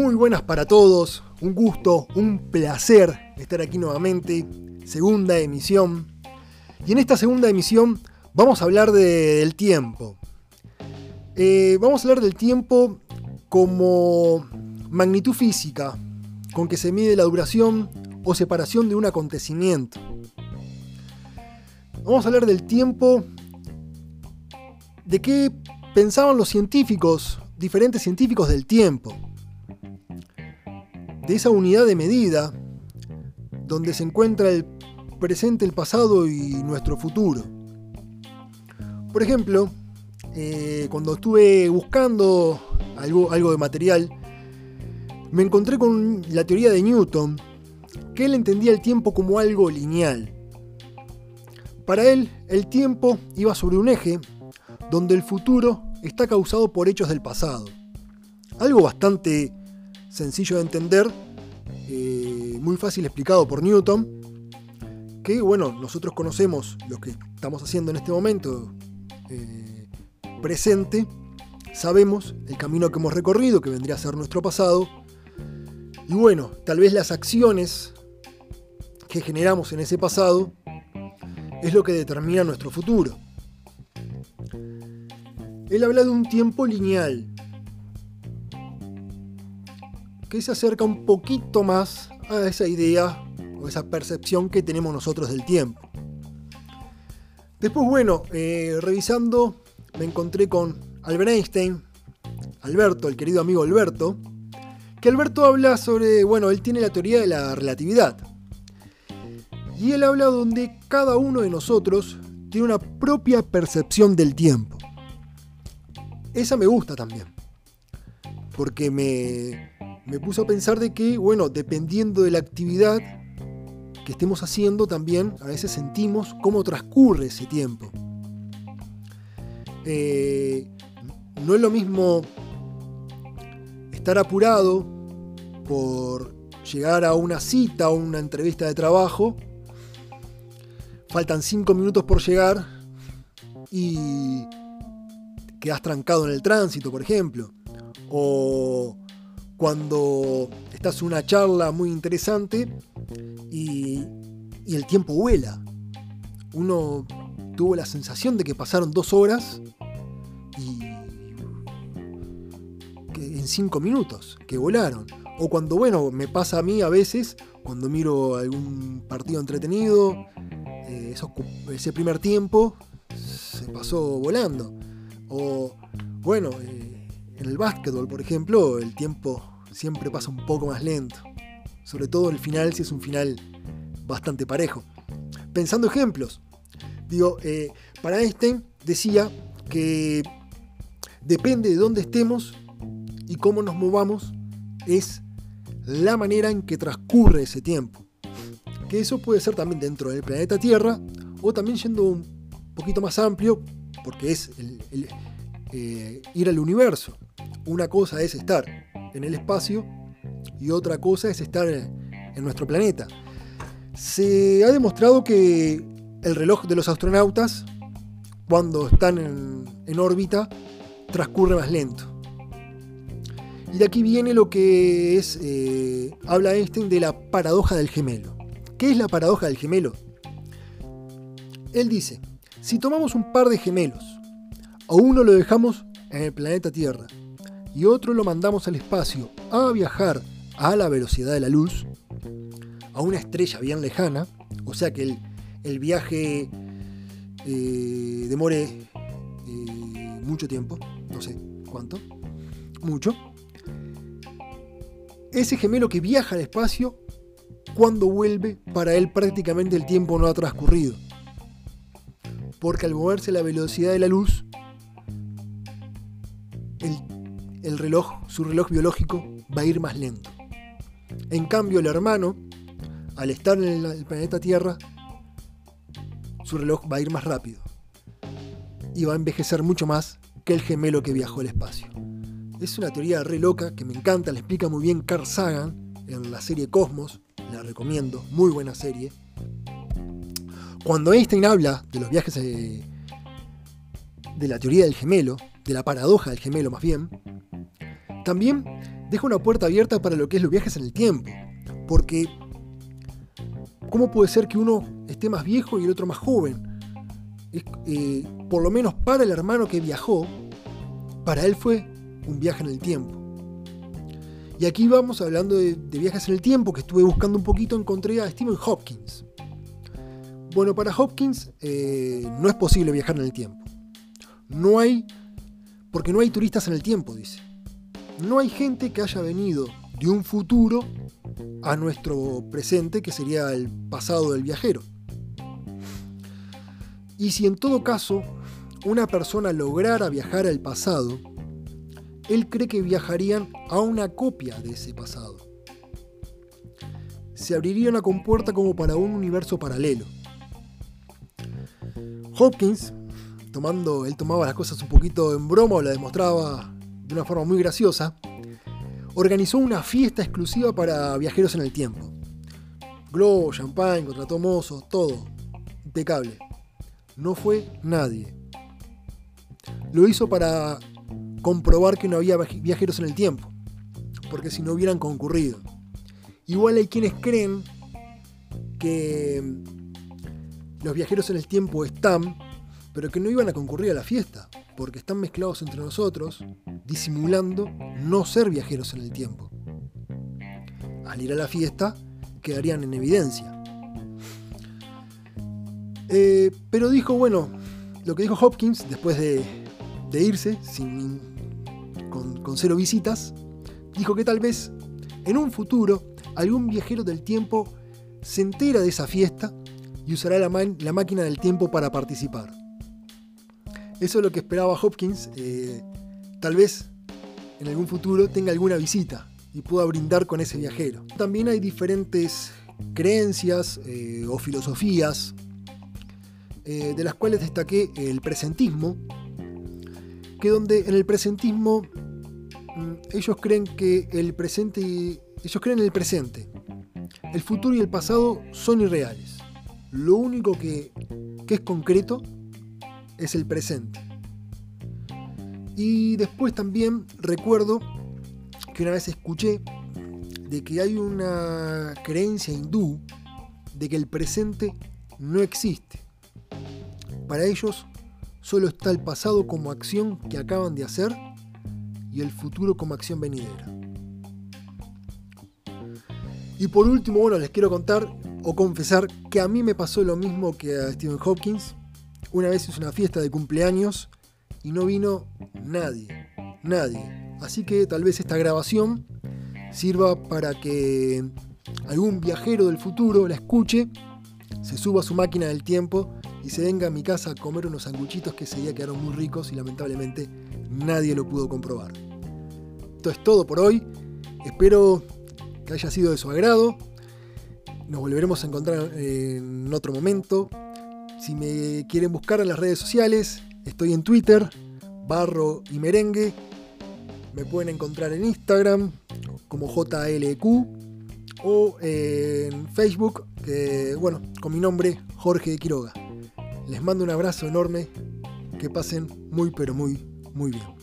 Muy buenas para todos, un gusto, un placer estar aquí nuevamente, segunda emisión. Y en esta segunda emisión vamos a hablar del tiempo. Eh, vamos a hablar del tiempo como magnitud física, con que se mide la duración o separación de un acontecimiento. Vamos a hablar del tiempo, de qué pensaban los científicos, diferentes científicos del tiempo de esa unidad de medida donde se encuentra el presente, el pasado y nuestro futuro. Por ejemplo, eh, cuando estuve buscando algo, algo de material, me encontré con la teoría de Newton, que él entendía el tiempo como algo lineal. Para él, el tiempo iba sobre un eje donde el futuro está causado por hechos del pasado. Algo bastante sencillo de entender, eh, muy fácil explicado por Newton, que bueno, nosotros conocemos lo que estamos haciendo en este momento eh, presente, sabemos el camino que hemos recorrido, que vendría a ser nuestro pasado, y bueno, tal vez las acciones que generamos en ese pasado es lo que determina nuestro futuro. Él habla de un tiempo lineal, que se acerca un poquito más a esa idea o esa percepción que tenemos nosotros del tiempo. Después, bueno, eh, revisando, me encontré con Albert Einstein, Alberto, el querido amigo Alberto, que Alberto habla sobre, bueno, él tiene la teoría de la relatividad. Y él habla donde cada uno de nosotros tiene una propia percepción del tiempo. Esa me gusta también. Porque me, me puso a pensar de que, bueno, dependiendo de la actividad que estemos haciendo, también a veces sentimos cómo transcurre ese tiempo. Eh, no es lo mismo estar apurado por llegar a una cita o una entrevista de trabajo, faltan cinco minutos por llegar y quedas trancado en el tránsito, por ejemplo, o cuando estás en una charla muy interesante y, el tiempo vuela. Uno tuvo la sensación de que pasaron dos horas y en cinco minutos, que volaron. O cuando, bueno, me pasa a mí a veces, cuando miro algún partido entretenido, eh, ese primer tiempo se pasó volando. O, bueno, eh, en el básquetbol, por ejemplo, el tiempo siempre pasa un poco más lento. Sobre todo el final, si es un final bastante parejo. Pensando ejemplos, digo, eh, para Einstein decía que depende de dónde estemos y cómo nos movamos, es la manera en que transcurre ese tiempo. Que eso puede ser también dentro del planeta Tierra o también yendo un poquito más amplio, porque es eh, ir al universo. Una cosa es estar en el espacio y otra cosa es estar en nuestro planeta. Se ha demostrado que el reloj de los astronautas, cuando están en, órbita, transcurre más lento. Y de aquí viene lo que es, eh, habla Einstein de la paradoja del gemelo. ¿Qué es la paradoja del gemelo? Él dice, si tomamos un par de gemelos, a uno lo dejamos en el planeta Tierra y otro lo mandamos al espacio a viajar a la velocidad de la luz, a una estrella bien lejana, o sea que el, viaje eh, demore eh, mucho tiempo, no sé cuánto, mucho. Ese gemelo que viaja al espacio, cuando vuelve, para él prácticamente el tiempo no ha transcurrido. Porque al moverse a la velocidad de la luz, el el reloj, su reloj biológico, va a ir más lento. En cambio, el hermano, al estar en el planeta Tierra, su reloj va a ir más rápido. Y va a envejecer mucho más que el gemelo que viajó al espacio. Es una teoría re loca que me encanta, la explica muy bien Carl Sagan en la serie Cosmos, la recomiendo, muy buena serie. Cuando Einstein habla de los viajes de, de la teoría del gemelo, de la paradoja del gemelo más bien, también deja una puerta abierta para lo que es los viajes en el tiempo. Porque, ¿cómo puede ser que uno esté más viejo y el otro más joven? Eh, por lo menos para el hermano que viajó, para él fue un viaje en el tiempo. Y aquí vamos hablando de, viajes en el tiempo, que estuve buscando un poquito, encontré a Stephen Hopkins. Bueno, para Hopkins eh, no es posible viajar en el tiempo. No hay, porque no hay turistas en el tiempo, dice. No hay gente que haya venido de un futuro a nuestro presente, que sería el pasado del viajero. Y si en todo caso una persona lograra viajar al pasado, él cree que viajarían a una copia de ese pasado. Se abriría una compuerta como para un universo paralelo. Hopkins, tomando, él tomaba las cosas un poquito en broma o la demostraba de una forma muy graciosa, organizó una fiesta exclusiva para viajeros en el tiempo. Globo, champagne, contrató mozos, todo. Impecable. No fue nadie. Lo hizo para comprobar que no había viajeros en el tiempo, porque si no hubieran concurrido. Igual hay quienes creen que los viajeros en el tiempo están, pero que no iban a concurrir a la fiesta, porque están mezclados entre nosotros, disimulando no ser viajeros en el tiempo. Al ir a la fiesta, quedarían en evidencia. Eh, pero dijo, bueno, lo que dijo Hopkins después de, irse, sin, con, cero visitas, dijo que tal vez en un futuro algún viajero del tiempo se entera de esa fiesta y usará la, la máquina del tiempo para participar. Eso es lo que esperaba Hopkins. Eh, tal vez en algún futuro tenga alguna visita y pueda brindar con ese viajero. También hay diferentes creencias eh, o filosofías eh, de las cuales destaqué el presentismo, que donde en el presentismo mm, ellos creen que el presente, ellos creen en el presente, el futuro y el pasado son irreales. Lo único que, que es concreto es el presente. Y después también recuerdo que una vez escuché de que hay una creencia hindú de que el presente no existe. Para ellos solo está el pasado como acción que acaban de hacer y el futuro como acción venidera. Y por último, bueno, les quiero contar o confesar que a mí me pasó lo mismo que a Stephen Hopkins. Una vez hice una fiesta de cumpleaños y no vino nadie, nadie. Así que tal vez esta grabación sirva para que algún viajero del futuro la escuche, se suba a su máquina del tiempo y se venga a mi casa a comer unos sanguchitos que ese día quedaron muy ricos y lamentablemente nadie lo pudo comprobar. Esto es todo por hoy. Espero que haya sido de su agrado. Nos volveremos a encontrar en otro momento. Si me quieren buscar en las redes sociales, estoy en Twitter, barro y merengue. Me pueden encontrar en Instagram como JLQ o en Facebook, bueno, con mi nombre, Jorge Quiroga. Les mando un abrazo enorme. Que pasen muy, pero muy, muy bien.